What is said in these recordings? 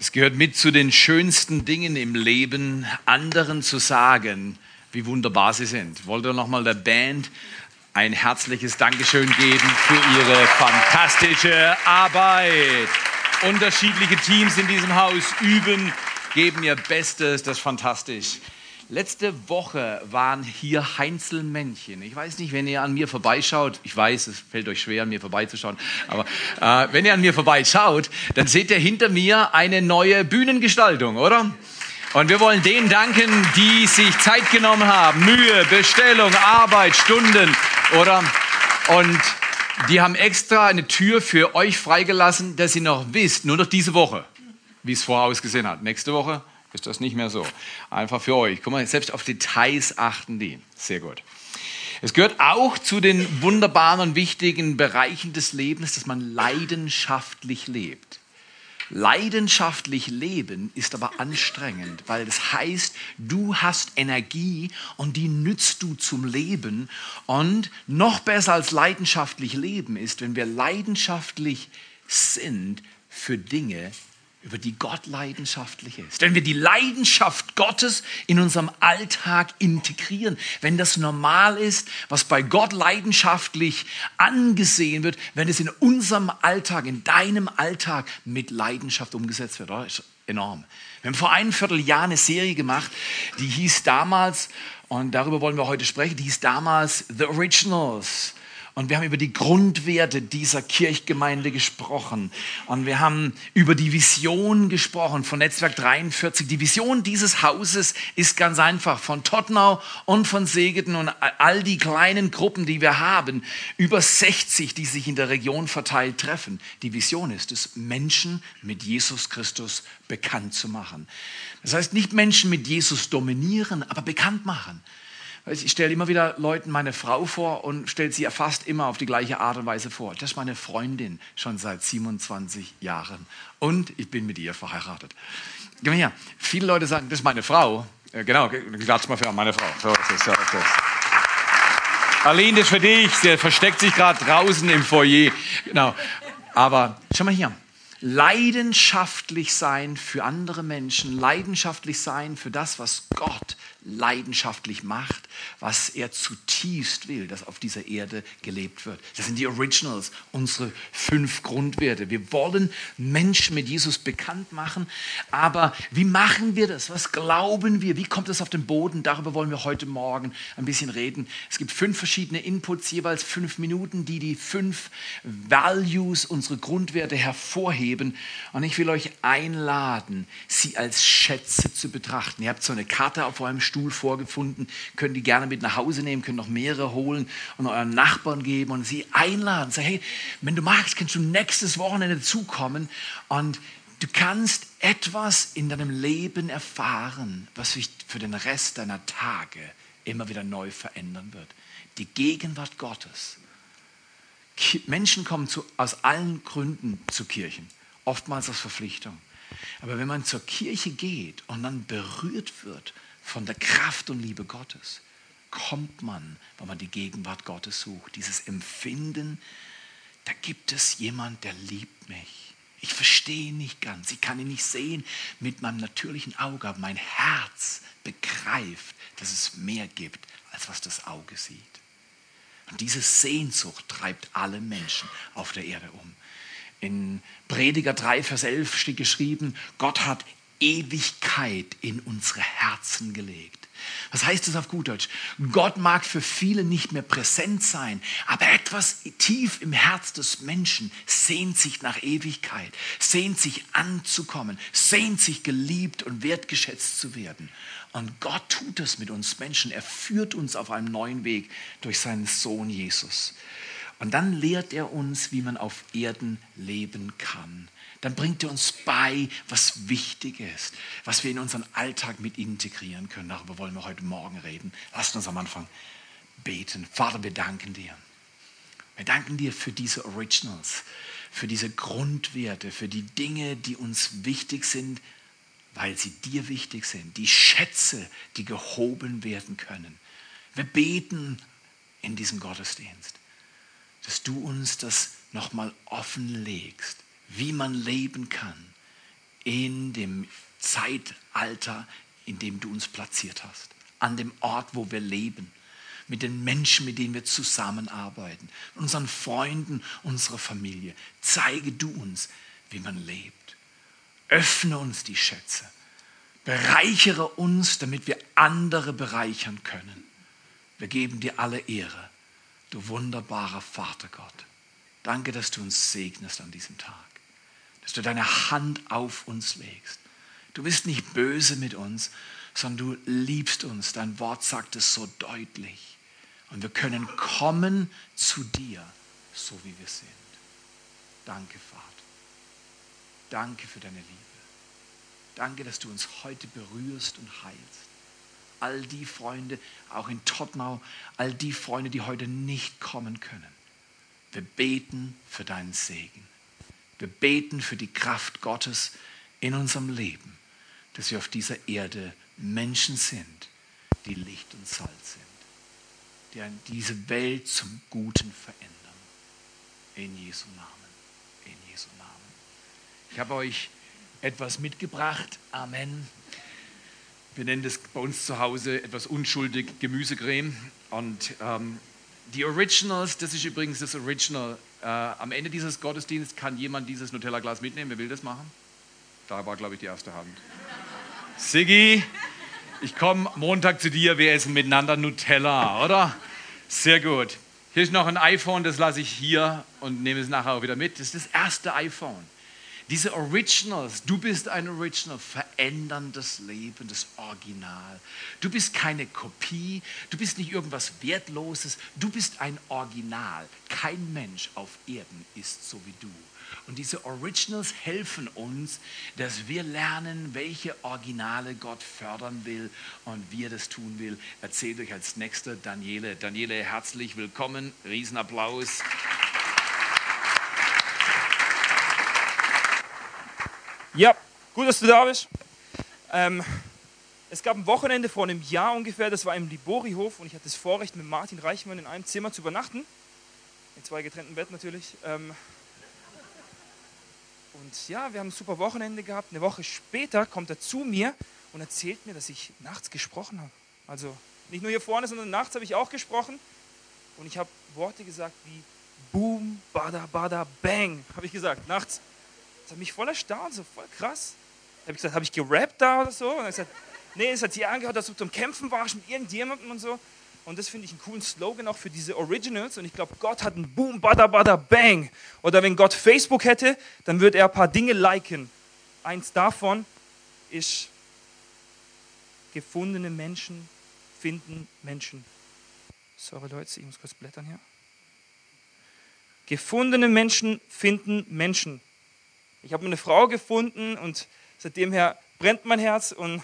Es gehört mit zu den schönsten Dingen im Leben, anderen zu sagen, wie wunderbar sie sind. Wollt ihr nochmal der Band ein herzliches Dankeschön geben für ihre fantastische Arbeit. Unterschiedliche Teams in diesem Haus üben, geben ihr Bestes, das ist fantastisch. Letzte Woche waren hier Heinzelmännchen. Ich weiß nicht, wenn ihr an mir vorbeischaut, ich weiß, es fällt euch schwer, an mir vorbeizuschauen, aber äh, wenn ihr an mir vorbeischaut, dann seht ihr hinter mir eine neue Bühnengestaltung, oder? Und wir wollen denen danken, die sich Zeit genommen haben. Mühe, Bestellung, Arbeit, Stunden, oder? Und die haben extra eine Tür für euch freigelassen, dass ihr noch wisst, nur noch diese Woche, wie es vorher ausgesehen hat. Nächste Woche ist das nicht mehr so. Einfach für euch. Guck mal, selbst auf Details achten die. Sehr gut. Es gehört auch zu den wunderbaren und wichtigen Bereichen des Lebens, dass man leidenschaftlich lebt. Leidenschaftlich leben ist aber anstrengend, weil das heißt, du hast Energie und die nützt du zum Leben. Und noch besser als leidenschaftlich leben ist, wenn wir leidenschaftlich sind für Dinge, über die Gott leidenschaftlich ist. Wenn wir die Leidenschaft Gottes in unserem Alltag integrieren, wenn das normal ist, was bei Gott leidenschaftlich angesehen wird, wenn es in unserem Alltag, in deinem Alltag mit Leidenschaft umgesetzt wird, das ist enorm. Wir haben vor einem Vierteljahr eine Serie gemacht, die hieß damals, und darüber wollen wir heute sprechen, die hieß damals The Originals. Und wir haben über die Grundwerte dieser Kirchgemeinde gesprochen. Und wir haben über die Vision gesprochen von Netzwerk 43. Die Vision dieses Hauses ist ganz einfach. Von Tottenau und von Segeten und all die kleinen Gruppen, die wir haben, über 60, die sich in der Region verteilt treffen. Die Vision ist es, Menschen mit Jesus Christus bekannt zu machen. Das heißt, nicht Menschen mit Jesus dominieren, aber bekannt machen. Ich stelle immer wieder Leuten meine Frau vor und stelle sie fast immer auf die gleiche Art und Weise vor. Das ist meine Freundin schon seit 27 Jahren und ich bin mit ihr verheiratet. Mal her. Viele Leute sagen, das ist meine Frau. Äh, genau, klatsch mal für meine Frau. So so ist es. Aline, das ist für dich. Sie versteckt sich gerade draußen im Foyer. Genau. Aber schau mal hier leidenschaftlich sein für andere Menschen, leidenschaftlich sein für das, was Gott leidenschaftlich macht, was er zutiefst will, dass auf dieser Erde gelebt wird. Das sind die Originals, unsere fünf Grundwerte. Wir wollen Menschen mit Jesus bekannt machen, aber wie machen wir das? Was glauben wir? Wie kommt es auf den Boden? Darüber wollen wir heute Morgen ein bisschen reden. Es gibt fünf verschiedene Inputs, jeweils fünf Minuten, die die fünf Values, unsere Grundwerte hervorheben. Und ich will euch einladen, sie als Schätze zu betrachten. Ihr habt so eine Karte auf eurem Stuhl vorgefunden, könnt die gerne mit nach Hause nehmen, könnt noch mehrere holen und euren Nachbarn geben und sie einladen. Sag, hey, wenn du magst, kannst du nächstes Wochenende zukommen und du kannst etwas in deinem Leben erfahren, was sich für den Rest deiner Tage immer wieder neu verändern wird. Die Gegenwart Gottes. Menschen kommen zu, aus allen Gründen zu Kirchen, oftmals aus Verpflichtung. Aber wenn man zur Kirche geht und dann berührt wird von der Kraft und Liebe Gottes kommt man, wenn man die Gegenwart Gottes sucht. Dieses Empfinden, da gibt es jemand, der liebt mich. Ich verstehe ihn nicht ganz, ich kann ihn nicht sehen mit meinem natürlichen Auge, aber mein Herz begreift, dass es mehr gibt, als was das Auge sieht. Und diese Sehnsucht treibt alle Menschen auf der Erde um. In Prediger 3, Vers 11 steht geschrieben, Gott hat Ewigkeit in unsere Herzen gelegt. Was heißt das auf gut Deutsch? Gott mag für viele nicht mehr präsent sein, aber etwas tief im Herz des Menschen sehnt sich nach Ewigkeit, sehnt sich anzukommen, sehnt sich geliebt und wertgeschätzt zu werden. Und Gott tut es mit uns Menschen. Er führt uns auf einem neuen Weg durch seinen Sohn Jesus. Und dann lehrt er uns, wie man auf Erden leben kann dann bringt er uns bei, was wichtig ist, was wir in unseren Alltag mit integrieren können. Darüber wollen wir heute Morgen reden. Lasst uns am Anfang beten. Vater, wir danken dir. Wir danken dir für diese Originals, für diese Grundwerte, für die Dinge, die uns wichtig sind, weil sie dir wichtig sind. Die Schätze, die gehoben werden können. Wir beten in diesem Gottesdienst, dass du uns das nochmal offenlegst wie man leben kann in dem Zeitalter, in dem du uns platziert hast, an dem Ort, wo wir leben, mit den Menschen, mit denen wir zusammenarbeiten, unseren Freunden, unserer Familie. Zeige du uns, wie man lebt. Öffne uns die Schätze. Bereichere uns, damit wir andere bereichern können. Wir geben dir alle Ehre, du wunderbarer Vater Gott. Danke, dass du uns segnest an diesem Tag, dass du deine Hand auf uns legst. Du bist nicht böse mit uns, sondern du liebst uns. Dein Wort sagt es so deutlich. Und wir können kommen zu dir, so wie wir sind. Danke, Vater. Danke für deine Liebe. Danke, dass du uns heute berührst und heilst. All die Freunde, auch in Tottenau, all die Freunde, die heute nicht kommen können. Wir beten für deinen Segen. Wir beten für die Kraft Gottes in unserem Leben, dass wir auf dieser Erde Menschen sind, die Licht und Salz sind die diese Welt zum Guten verändern. In Jesu Namen. In Jesu Namen. Ich habe euch etwas mitgebracht. Amen. Wir nennen das bei uns zu Hause etwas unschuldig Gemüsecreme. Und ähm, die Originals, das ist übrigens das Original. Äh, am Ende dieses Gottesdienstes kann jemand dieses Nutella-Glas mitnehmen. Wer will das machen? Da war, glaube ich, die erste Hand. Siggi, ich komme Montag zu dir, wir essen miteinander Nutella, oder? Sehr gut. Hier ist noch ein iPhone, das lasse ich hier und nehme es nachher auch wieder mit. Das ist das erste iPhone. Diese Originals, du bist ein Original, verändern das Leben, das Original. Du bist keine Kopie, du bist nicht irgendwas Wertloses, du bist ein Original. Kein Mensch auf Erden ist so wie du. Und diese Originals helfen uns, dass wir lernen, welche Originale Gott fördern will und wie er das tun will. Erzählt euch als nächster Daniele. Daniele, herzlich willkommen. Riesenapplaus. Ja, gut, dass du da bist. Ähm, es gab ein Wochenende vor einem Jahr ungefähr, das war im Liborihof und ich hatte das Vorrecht, mit Martin Reichmann in einem Zimmer zu übernachten. In zwei getrennten Betten natürlich. Ähm, und ja, wir haben ein super Wochenende gehabt. Eine Woche später kommt er zu mir und erzählt mir, dass ich nachts gesprochen habe. Also nicht nur hier vorne, sondern nachts habe ich auch gesprochen. Und ich habe Worte gesagt wie Boom, Bada, Bada, Bang, habe ich gesagt, nachts. Das hat mich voll erstaunt, so voll krass. Da habe ich gesagt, habe ich gerappt da oder so? Und er gesagt, nee, es hat sich angehört, dass du zum Kämpfen warst mit irgendjemandem und so. Und das finde ich einen coolen Slogan auch für diese Originals. Und ich glaube, Gott hat einen Boom, Bada, Bada, Bang. Oder wenn Gott Facebook hätte, dann würde er ein paar Dinge liken. Eins davon ist, gefundene Menschen finden Menschen. Sorry Leute, ich muss kurz blättern hier. Gefundene Menschen finden Menschen. Ich habe eine Frau gefunden und seitdem her brennt mein Herz und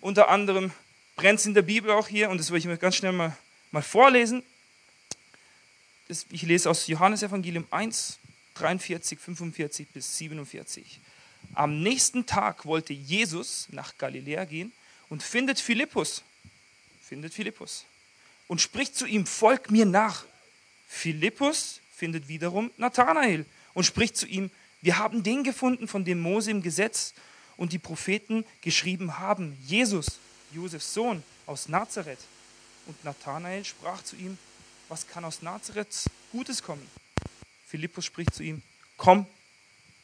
unter anderem brennt es in der Bibel auch hier und das will ich mir ganz schnell mal, mal vorlesen. Das, ich lese aus Johannes Evangelium 1, 43, 45 bis 47. Am nächsten Tag wollte Jesus nach Galiläa gehen und findet Philippus, findet Philippus und spricht zu ihm, folg mir nach. Philippus findet wiederum Nathanael und spricht zu ihm, wir haben den gefunden, von dem Mose im Gesetz und die Propheten geschrieben haben, Jesus, Josefs Sohn aus Nazareth. Und Nathanael sprach zu ihm, was kann aus Nazareth Gutes kommen? Philippus spricht zu ihm, komm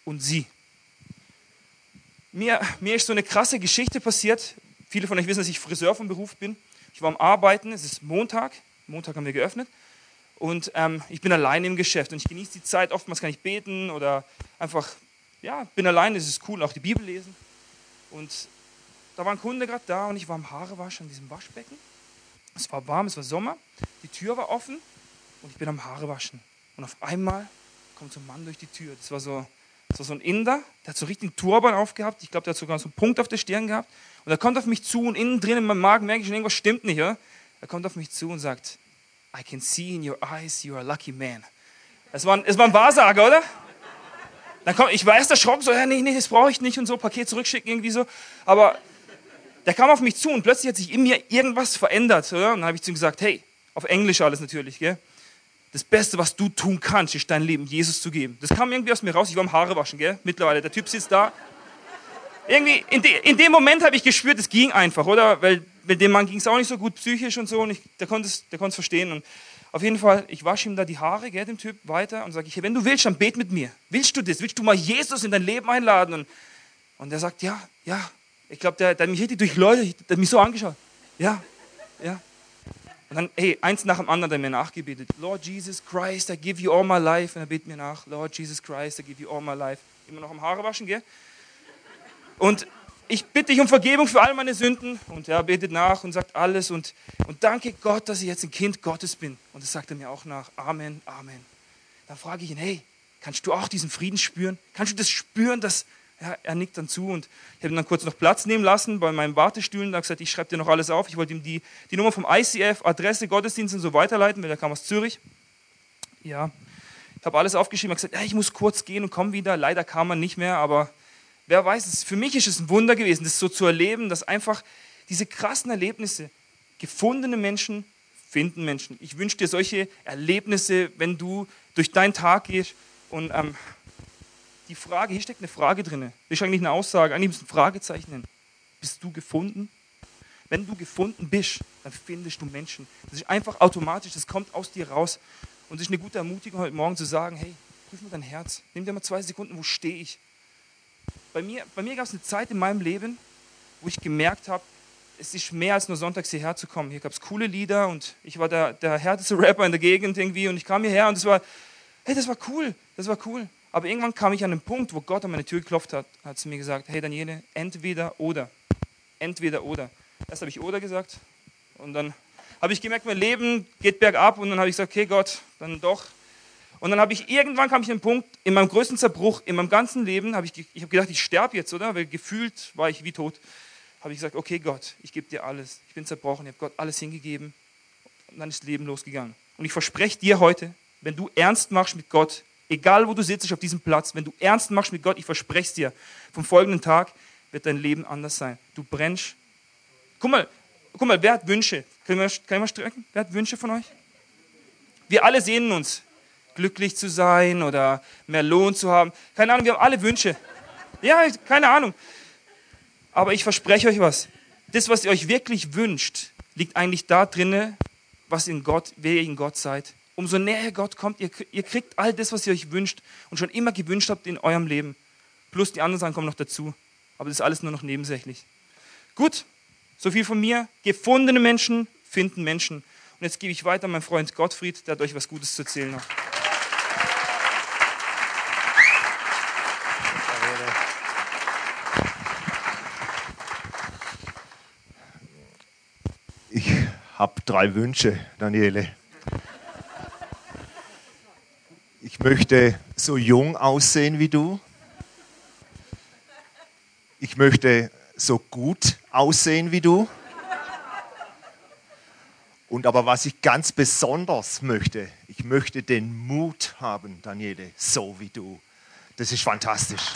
und sieh. Mir, mir ist so eine krasse Geschichte passiert. Viele von euch wissen, dass ich Friseur vom Beruf bin. Ich war am Arbeiten, es ist Montag, Montag haben wir geöffnet. Und ähm, ich bin allein im Geschäft und ich genieße die Zeit. Oftmals kann ich beten oder einfach, ja, bin allein, es ist cool, auch die Bibel lesen. Und da war ein Kunde gerade da und ich war am Haare waschen in diesem Waschbecken. Es war warm, es war Sommer, die Tür war offen und ich bin am Haare waschen. Und auf einmal kommt so ein Mann durch die Tür. Das war so, das war so ein Inder, der hat so richtig einen Turban aufgehabt. Ich glaube, der hat sogar so einen Punkt auf der Stirn gehabt. Und er kommt auf mich zu und innen drin in meinem Magen merke ich schon, irgendwas stimmt nicht. Ja? Er kommt auf mich zu und sagt, I can see in your eyes you are a lucky man. Es war, ein, es war ein Wahrsager, oder? Dann kommt, ich war erst erschrocken, so, ja, nee, nee, das brauche ich nicht und so, Paket zurückschicken, irgendwie so. Aber der kam auf mich zu und plötzlich hat sich in mir irgendwas verändert. Oder? Und dann habe ich zu ihm gesagt, hey, auf Englisch alles natürlich, gell? Das Beste, was du tun kannst, ist dein Leben Jesus zu geben. Das kam irgendwie aus mir raus. Ich war am Haare waschen, gell? Mittlerweile, der Typ sitzt da. irgendwie, in, de, in dem Moment habe ich gespürt, es ging einfach, oder? Weil, weil dem Mann ging es auch nicht so gut psychisch und so und ich, der konnte es der verstehen. Und auf jeden Fall, ich wasche ihm da die Haare, gell, dem Typ, weiter und sage ich, wenn du willst, dann bet mit mir. Willst du das? Willst du mal Jesus in dein Leben einladen? Und, und er sagt, ja, ja. Ich glaube, der, der hat mich richtig durch Leute, der hat mich so angeschaut. Ja, ja. Und dann, hey, eins nach dem anderen, der mir nachgebetet. Lord Jesus Christ, I give you all my life. Und er betet mir nach. Lord Jesus Christ, I give you all my life. Immer noch am Haare waschen, gell? Und ich bitte dich um Vergebung für all meine Sünden. Und er betet nach und sagt alles. Und, und danke Gott, dass ich jetzt ein Kind Gottes bin. Und das sagt er mir auch nach. Amen, Amen. Dann frage ich ihn, hey, kannst du auch diesen Frieden spüren? Kannst du das spüren, dass ja, er nickt dann zu und ich habe ihn dann kurz noch Platz nehmen lassen bei meinem Wartestuhl und habe gesagt, ich schreibe dir noch alles auf. Ich wollte ihm die, die Nummer vom ICF, Adresse, Gottesdienst und so weiterleiten, weil er kam aus Zürich. Ja, ich habe alles aufgeschrieben, habe gesagt, ja, ich muss kurz gehen und komme wieder. Leider kam er nicht mehr, aber wer weiß, für mich ist es ein Wunder gewesen, das so zu erleben, dass einfach diese krassen Erlebnisse, gefundene Menschen finden Menschen. Ich wünsche dir solche Erlebnisse, wenn du durch deinen Tag gehst. Und ähm, die Frage, hier steckt eine Frage drin. Das ist eigentlich eine Aussage, eigentlich muss ein Fragezeichen hin. Bist du gefunden? Wenn du gefunden bist, dann findest du Menschen. Das ist einfach automatisch, das kommt aus dir raus. Und es ist eine gute Ermutigung heute Morgen zu sagen, hey, prüf mal dein Herz. Nimm dir mal zwei Sekunden, wo stehe ich? Bei mir, bei mir gab es eine Zeit in meinem Leben, wo ich gemerkt habe, es ist mehr als nur sonntags hierher zu kommen. Hier gab es coole Lieder und ich war der, der härteste Rapper in der Gegend irgendwie und ich kam hierher und es war, hey, das war cool, das war cool. Aber irgendwann kam ich an den Punkt, wo Gott an meine Tür geklopft hat, hat zu mir gesagt, hey Daniele, entweder oder, entweder oder. Erst habe ich oder gesagt und dann habe ich gemerkt, mein Leben geht bergab und dann habe ich gesagt, okay Gott, dann doch, und dann habe ich irgendwann kam ich an den Punkt, in meinem größten Zerbruch, in meinem ganzen Leben, habe ich, ich habe gedacht, ich sterbe jetzt, oder? Weil gefühlt war ich wie tot. Habe ich gesagt, okay Gott, ich gebe dir alles. Ich bin zerbrochen, ich habe Gott alles hingegeben. Und dann ist Leben losgegangen. Und ich verspreche dir heute, wenn du ernst machst mit Gott, egal wo du sitzt auf diesem Platz, wenn du ernst machst mit Gott, ich verspreche es dir, vom folgenden Tag wird dein Leben anders sein. Du brennst. Guck mal, guck mal, wer hat Wünsche? Können wir, können wir strecken? Wer hat Wünsche von euch? Wir alle sehnen uns glücklich zu sein oder mehr Lohn zu haben. Keine Ahnung, wir haben alle Wünsche. Ja, keine Ahnung. Aber ich verspreche euch was. Das, was ihr euch wirklich wünscht, liegt eigentlich da drinne, was in Gott, wer ihr in Gott seid. Umso näher Gott kommt, ihr, ihr kriegt all das, was ihr euch wünscht und schon immer gewünscht habt in eurem Leben. Plus die anderen Sachen kommen noch dazu. Aber das ist alles nur noch nebensächlich. Gut, so viel von mir. Gefundene Menschen finden Menschen. Und jetzt gebe ich weiter an meinen Freund Gottfried, der hat euch was Gutes zu erzählen noch. habe drei Wünsche, Daniele. Ich möchte so jung aussehen wie du. Ich möchte so gut aussehen wie du. Und aber was ich ganz besonders möchte, ich möchte den Mut haben, Daniele, so wie du. Das ist fantastisch.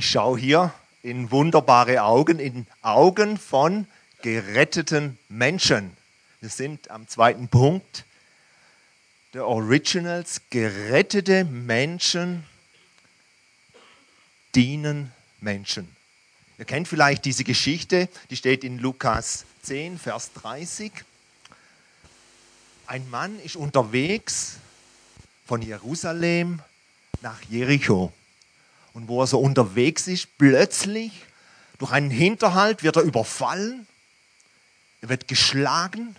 Ich schaue hier in wunderbare Augen, in Augen von geretteten Menschen. Wir sind am zweiten Punkt der Originals. Gerettete Menschen dienen Menschen. Ihr kennt vielleicht diese Geschichte, die steht in Lukas 10, Vers 30. Ein Mann ist unterwegs von Jerusalem nach Jericho. Und wo er so unterwegs ist, plötzlich durch einen Hinterhalt wird er überfallen, er wird geschlagen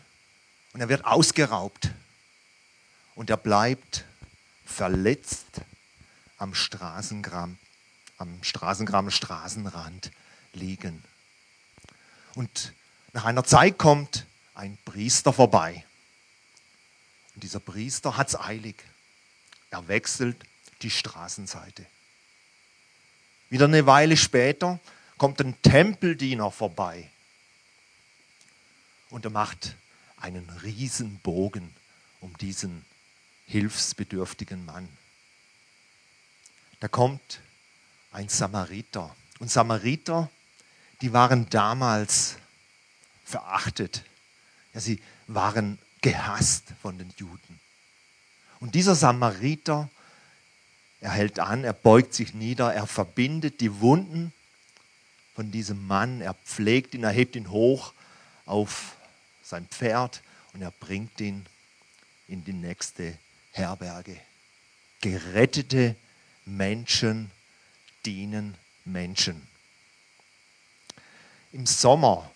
und er wird ausgeraubt. Und er bleibt verletzt am Straßengraben, am Straßengraben, Straßenrand liegen. Und nach einer Zeit kommt ein Priester vorbei. Und dieser Priester hat es eilig. Er wechselt die Straßenseite. Wieder eine Weile später kommt ein Tempeldiener vorbei und er macht einen Riesenbogen um diesen hilfsbedürftigen Mann. Da kommt ein Samariter. Und Samariter, die waren damals verachtet. Ja, sie waren gehasst von den Juden. Und dieser Samariter, er hält an, er beugt sich nieder, er verbindet die Wunden von diesem Mann, er pflegt ihn, er hebt ihn hoch auf sein Pferd und er bringt ihn in die nächste Herberge. Gerettete Menschen dienen Menschen. Im Sommer,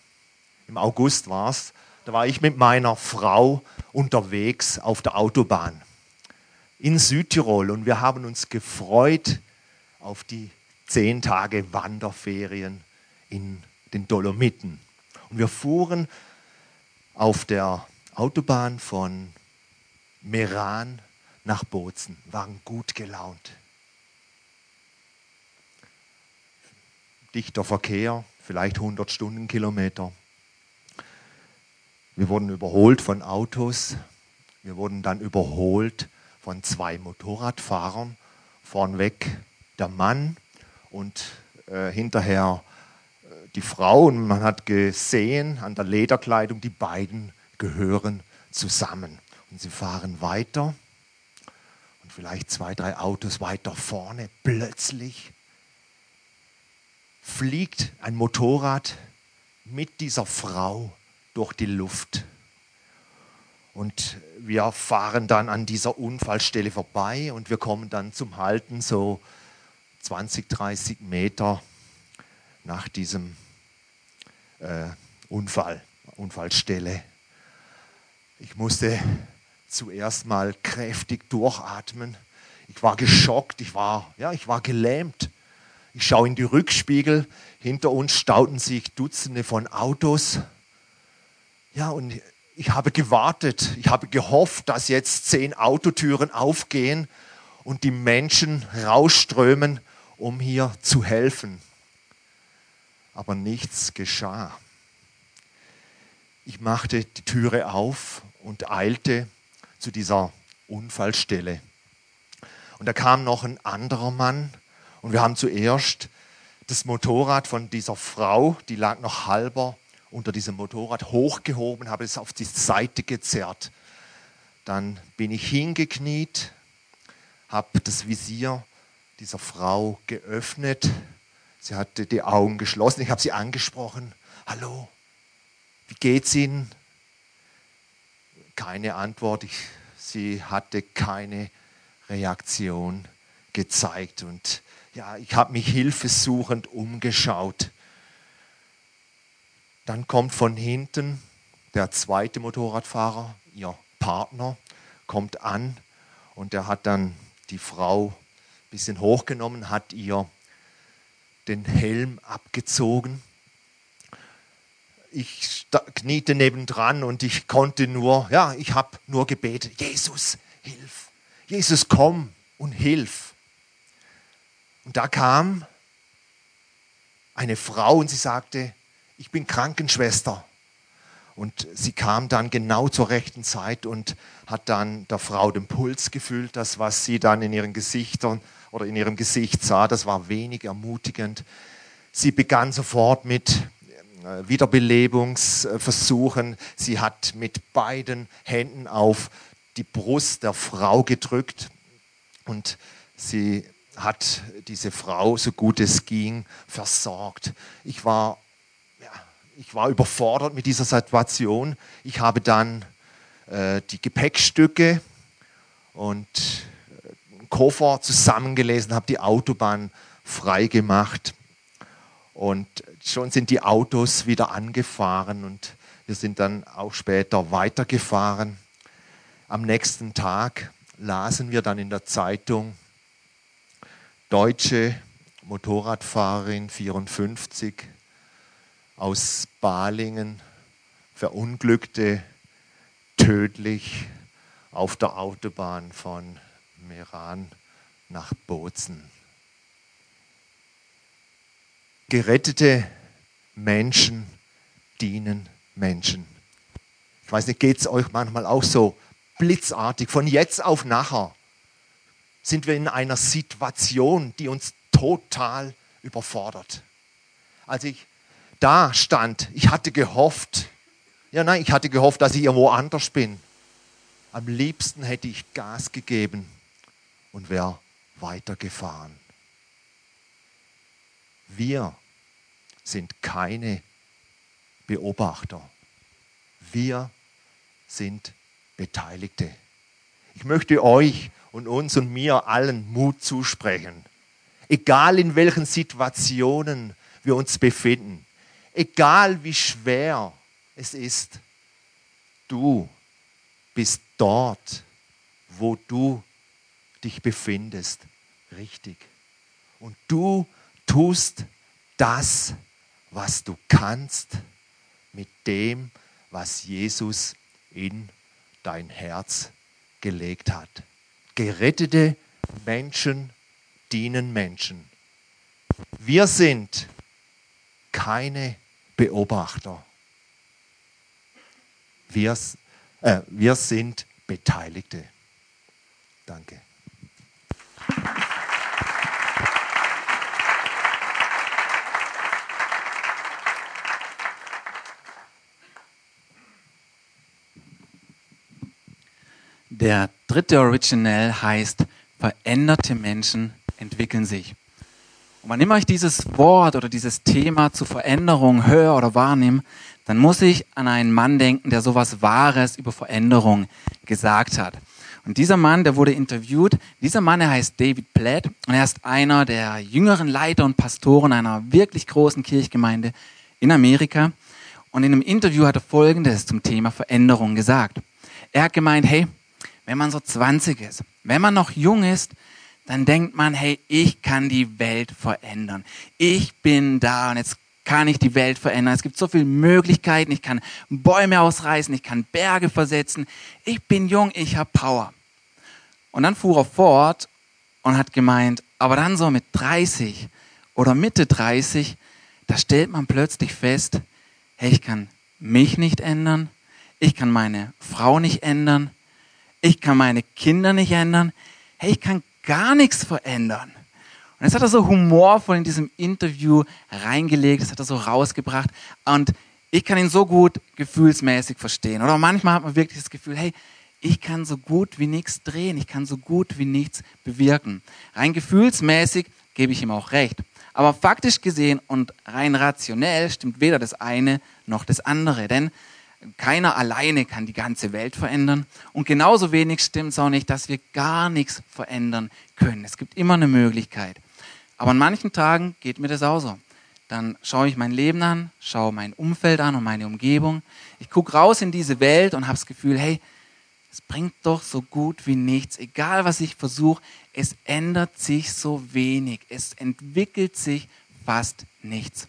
im August war es, da war ich mit meiner Frau unterwegs auf der Autobahn in Südtirol und wir haben uns gefreut auf die zehn Tage Wanderferien in den Dolomiten. Und wir fuhren auf der Autobahn von Meran nach Bozen, waren gut gelaunt. Dichter Verkehr, vielleicht 100 Stundenkilometer. Wir wurden überholt von Autos. Wir wurden dann überholt von zwei Motorradfahrern. Vornweg der Mann und äh, hinterher äh, die Frau. Und man hat gesehen an der Lederkleidung, die beiden gehören zusammen. Und sie fahren weiter. Und vielleicht zwei, drei Autos weiter vorne. Plötzlich fliegt ein Motorrad mit dieser Frau durch die Luft. Und wir fahren dann an dieser Unfallstelle vorbei und wir kommen dann zum Halten so 20, 30 Meter nach diesem äh, Unfall, Unfallstelle. Ich musste zuerst mal kräftig durchatmen. Ich war geschockt, ich war, ja, ich war gelähmt. Ich schaue in die Rückspiegel. Hinter uns stauten sich Dutzende von Autos. Ja, und ich habe gewartet, ich habe gehofft, dass jetzt zehn Autotüren aufgehen und die Menschen rausströmen, um hier zu helfen. Aber nichts geschah. Ich machte die Türe auf und eilte zu dieser Unfallstelle. Und da kam noch ein anderer Mann und wir haben zuerst das Motorrad von dieser Frau, die lag noch halber unter diesem Motorrad hochgehoben, habe es auf die Seite gezerrt. Dann bin ich hingekniet, habe das Visier dieser Frau geöffnet. Sie hatte die Augen geschlossen. Ich habe sie angesprochen. Hallo, wie geht's Ihnen? Keine Antwort. Ich, sie hatte keine Reaktion gezeigt. Und ja, ich habe mich hilfesuchend umgeschaut. Dann kommt von hinten der zweite Motorradfahrer, ihr Partner, kommt an und der hat dann die Frau ein bisschen hochgenommen, hat ihr den Helm abgezogen. Ich kniete nebendran und ich konnte nur, ja, ich habe nur gebetet, Jesus, hilf. Jesus, komm und hilf. Und da kam eine Frau und sie sagte, ich bin Krankenschwester. Und sie kam dann genau zur rechten Zeit und hat dann der Frau den Puls gefühlt. Das, was sie dann in ihren Gesichtern oder in ihrem Gesicht sah, das war wenig ermutigend. Sie begann sofort mit äh, Wiederbelebungsversuchen. Sie hat mit beiden Händen auf die Brust der Frau gedrückt und sie hat diese Frau, so gut es ging, versorgt. Ich war ich war überfordert mit dieser Situation. Ich habe dann äh, die Gepäckstücke und äh, Koffer zusammengelesen, habe die Autobahn freigemacht und schon sind die Autos wieder angefahren und wir sind dann auch später weitergefahren. Am nächsten Tag lasen wir dann in der Zeitung, deutsche Motorradfahrerin 54 aus Balingen verunglückte tödlich auf der Autobahn von Meran nach Bozen. Gerettete Menschen dienen Menschen. Ich weiß nicht, geht es euch manchmal auch so blitzartig? Von jetzt auf nachher sind wir in einer Situation, die uns total überfordert. Als ich da stand, ich hatte gehofft, ja nein, ich hatte gehofft, dass ich irgendwo anders bin. am liebsten hätte ich Gas gegeben und wäre weitergefahren. Wir sind keine Beobachter. Wir sind Beteiligte. Ich möchte euch und uns und mir allen Mut zusprechen. Egal in welchen Situationen wir uns befinden, egal wie schwer es ist, du bist dort, wo du dich befindest, richtig. Und du tust das, was du kannst, mit dem, was Jesus in dein Herz gelegt hat. Gerettete Menschen dienen Menschen. Wir sind keine Beobachter. Wir, äh, wir sind Beteiligte. Danke. Der dritte Original heißt, veränderte Menschen entwickeln sich. Und wann immer ich dieses Wort oder dieses Thema zur Veränderung höre oder wahrnehme, dann muss ich an einen Mann denken, der sowas Wahres über Veränderung gesagt hat. Und dieser Mann, der wurde interviewt, dieser Mann, er heißt David Platt und er ist einer der jüngeren Leiter und Pastoren einer wirklich großen Kirchgemeinde in Amerika. Und in einem Interview hat er Folgendes zum Thema Veränderung gesagt. Er hat gemeint, hey, wenn man so 20 ist, wenn man noch jung ist, dann denkt man, hey, ich kann die Welt verändern. Ich bin da und jetzt kann ich die Welt verändern. Es gibt so viele Möglichkeiten. Ich kann Bäume ausreißen, ich kann Berge versetzen. Ich bin jung, ich habe Power. Und dann fuhr er fort und hat gemeint, aber dann so mit 30 oder Mitte 30, da stellt man plötzlich fest, hey, ich kann mich nicht ändern, ich kann meine Frau nicht ändern, ich kann meine Kinder nicht ändern, hey, ich kann gar nichts verändern. Und das hat er so humorvoll in diesem Interview reingelegt, das hat er so rausgebracht. Und ich kann ihn so gut gefühlsmäßig verstehen. Oder manchmal hat man wirklich das Gefühl, hey, ich kann so gut wie nichts drehen, ich kann so gut wie nichts bewirken. Rein gefühlsmäßig gebe ich ihm auch recht. Aber faktisch gesehen und rein rationell stimmt weder das eine noch das andere. Denn keiner alleine kann die ganze Welt verändern. Und genauso wenig stimmt es auch nicht, dass wir gar nichts verändern können. Es gibt immer eine Möglichkeit. Aber an manchen Tagen geht mir das auch so. Dann schaue ich mein Leben an, schaue mein Umfeld an und meine Umgebung. Ich gucke raus in diese Welt und habe das Gefühl, hey, es bringt doch so gut wie nichts. Egal was ich versuche, es ändert sich so wenig. Es entwickelt sich fast nichts.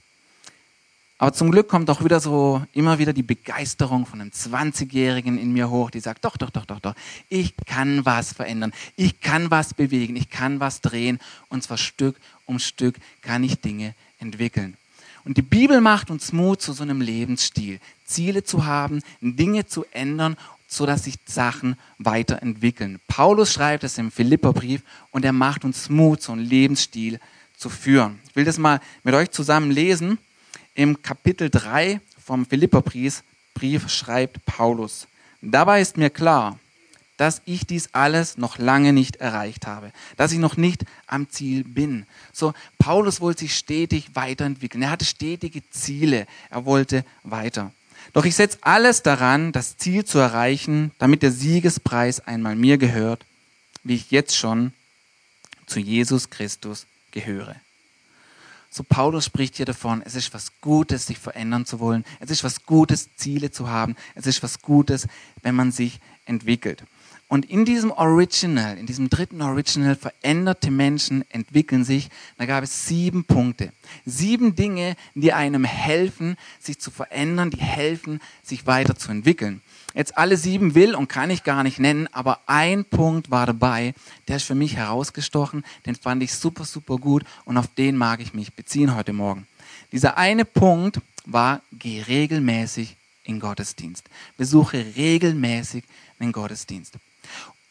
Aber zum Glück kommt auch wieder so immer wieder die Begeisterung von einem 20-Jährigen in mir hoch, die sagt, doch, doch, doch, doch, doch, ich kann was verändern, ich kann was bewegen, ich kann was drehen und zwar Stück um Stück kann ich Dinge entwickeln. Und die Bibel macht uns Mut zu so einem Lebensstil, Ziele zu haben, Dinge zu ändern, so dass sich Sachen weiterentwickeln. Paulus schreibt es im Philipperbrief und er macht uns Mut, so einen Lebensstil zu führen. Ich will das mal mit euch zusammen lesen. Im Kapitel 3 vom Philipperbrief schreibt Paulus, dabei ist mir klar, dass ich dies alles noch lange nicht erreicht habe, dass ich noch nicht am Ziel bin. So, Paulus wollte sich stetig weiterentwickeln. Er hatte stetige Ziele. Er wollte weiter. Doch ich setze alles daran, das Ziel zu erreichen, damit der Siegespreis einmal mir gehört, wie ich jetzt schon zu Jesus Christus gehöre. So Paulus spricht hier davon, es ist was Gutes, sich verändern zu wollen. Es ist was Gutes, Ziele zu haben. Es ist was Gutes, wenn man sich entwickelt. Und in diesem Original, in diesem dritten Original, veränderte Menschen entwickeln sich. Da gab es sieben Punkte. Sieben Dinge, die einem helfen, sich zu verändern, die helfen, sich weiterzuentwickeln jetzt alle sieben will und kann ich gar nicht nennen, aber ein Punkt war dabei, der ist für mich herausgestochen, den fand ich super, super gut und auf den mag ich mich beziehen heute Morgen. Dieser eine Punkt war, geh regelmäßig in Gottesdienst. Besuche regelmäßig den Gottesdienst.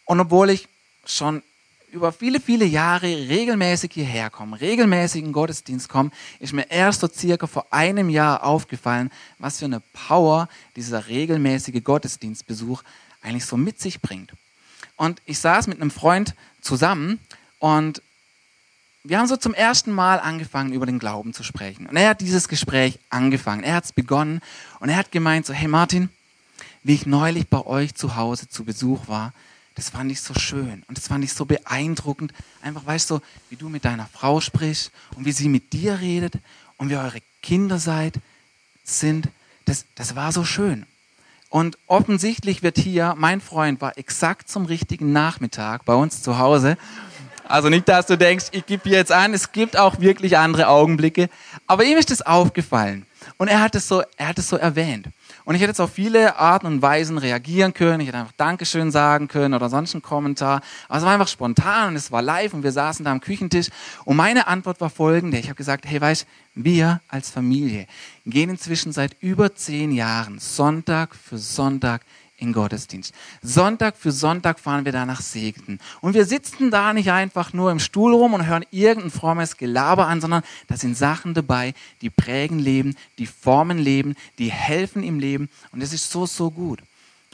Und obwohl ich schon über viele, viele Jahre regelmäßig hierher kommen, regelmäßig in Gottesdienst kommen, ist mir erst so circa vor einem Jahr aufgefallen, was für eine Power dieser regelmäßige Gottesdienstbesuch eigentlich so mit sich bringt. Und ich saß mit einem Freund zusammen und wir haben so zum ersten Mal angefangen, über den Glauben zu sprechen. Und er hat dieses Gespräch angefangen. Er hat es begonnen und er hat gemeint so, hey Martin, wie ich neulich bei euch zu Hause zu Besuch war, das fand ich so schön und das fand ich so beeindruckend. Einfach, weißt du, wie du mit deiner Frau sprichst und wie sie mit dir redet und wie eure Kinder seid, sind. Das, das war so schön. Und offensichtlich wird hier, mein Freund war exakt zum richtigen Nachmittag bei uns zu Hause also nicht, dass du denkst, ich gebe jetzt an, es gibt auch wirklich andere Augenblicke. Aber ihm ist das aufgefallen. Und er hat es so, er hat es so erwähnt. Und ich hätte jetzt auf viele Arten und Weisen reagieren können. Ich hätte einfach Dankeschön sagen können oder sonst einen Kommentar. Aber es war einfach spontan und es war live und wir saßen da am Küchentisch. Und meine Antwort war folgende. Ich habe gesagt, hey, weißt, wir als Familie gehen inzwischen seit über zehn Jahren Sonntag für Sonntag in Gottesdienst. Sonntag für Sonntag fahren wir da nach Segten. Und wir sitzen da nicht einfach nur im Stuhl rum und hören irgendein frommes Gelaber an, sondern da sind Sachen dabei, die prägen Leben, die formen Leben, die helfen im Leben. Und das ist so, so gut.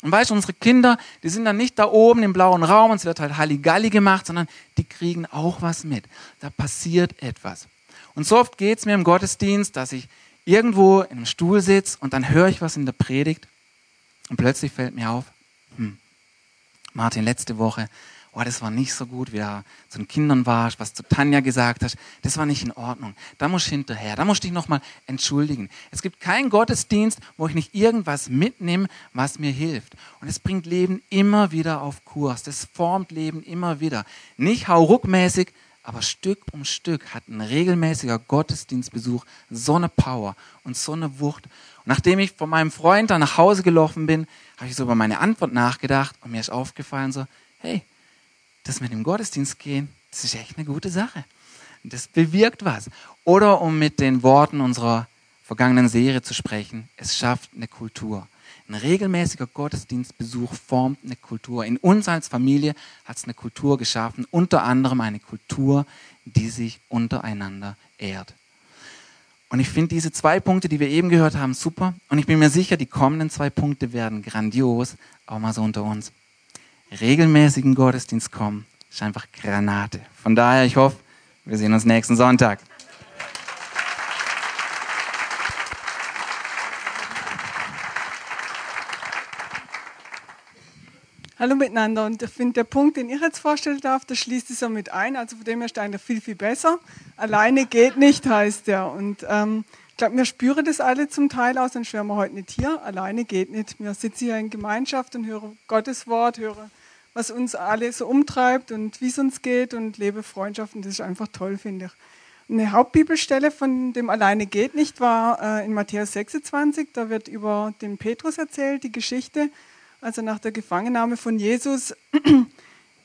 Und weißt du, unsere Kinder, die sind dann nicht da oben im blauen Raum und es wird halt Halligalli gemacht, sondern die kriegen auch was mit. Da passiert etwas. Und so oft geht es mir im Gottesdienst, dass ich irgendwo in einem Stuhl sitze und dann höre ich was in der Predigt und plötzlich fällt mir auf, hm, Martin, letzte Woche, oh, das war nicht so gut, wie du zu den Kindern warst, was zu Tanja gesagt hast, das war nicht in Ordnung. Da musst du hinterher, da musst du dich nochmal entschuldigen. Es gibt keinen Gottesdienst, wo ich nicht irgendwas mitnehme, was mir hilft. Und es bringt Leben immer wieder auf Kurs. Das formt Leben immer wieder. Nicht hauruckmäßig, aber Stück um Stück hat ein regelmäßiger Gottesdienstbesuch so eine Power und so eine Wucht. Und nachdem ich von meinem Freund dann nach Hause gelaufen bin, habe ich so über meine Antwort nachgedacht und mir ist aufgefallen so, hey, das mit dem Gottesdienst gehen, das ist echt eine gute Sache. Das bewirkt was. Oder um mit den Worten unserer vergangenen Serie zu sprechen, es schafft eine Kultur. Ein regelmäßiger Gottesdienstbesuch formt eine Kultur. In uns als Familie hat es eine Kultur geschaffen, unter anderem eine Kultur, die sich untereinander ehrt. Und ich finde diese zwei Punkte, die wir eben gehört haben, super. Und ich bin mir sicher, die kommenden zwei Punkte werden grandios, auch mal so unter uns. Regelmäßigen Gottesdienst kommen, ist einfach Granate. Von daher, ich hoffe, wir sehen uns nächsten Sonntag. Hallo miteinander. Und ich finde, der Punkt, den ich jetzt vorstellen darf, das schließt es ja mit ein. Also von dem her ist eigentlich viel, viel besser. Alleine geht nicht, heißt der. Und ähm, ich glaube, wir spüren das alle zum Teil aus, sonst wären wir heute nicht hier. Alleine geht nicht. Wir sitzen hier in Gemeinschaft und hören Gottes Wort, hören, was uns alle so umtreibt und wie es uns geht und lebe Freundschaft. Und das ist einfach toll, finde ich. Eine Hauptbibelstelle von dem Alleine geht nicht war äh, in Matthäus 26. Da wird über den Petrus erzählt, die Geschichte also nach der Gefangennahme von Jesus,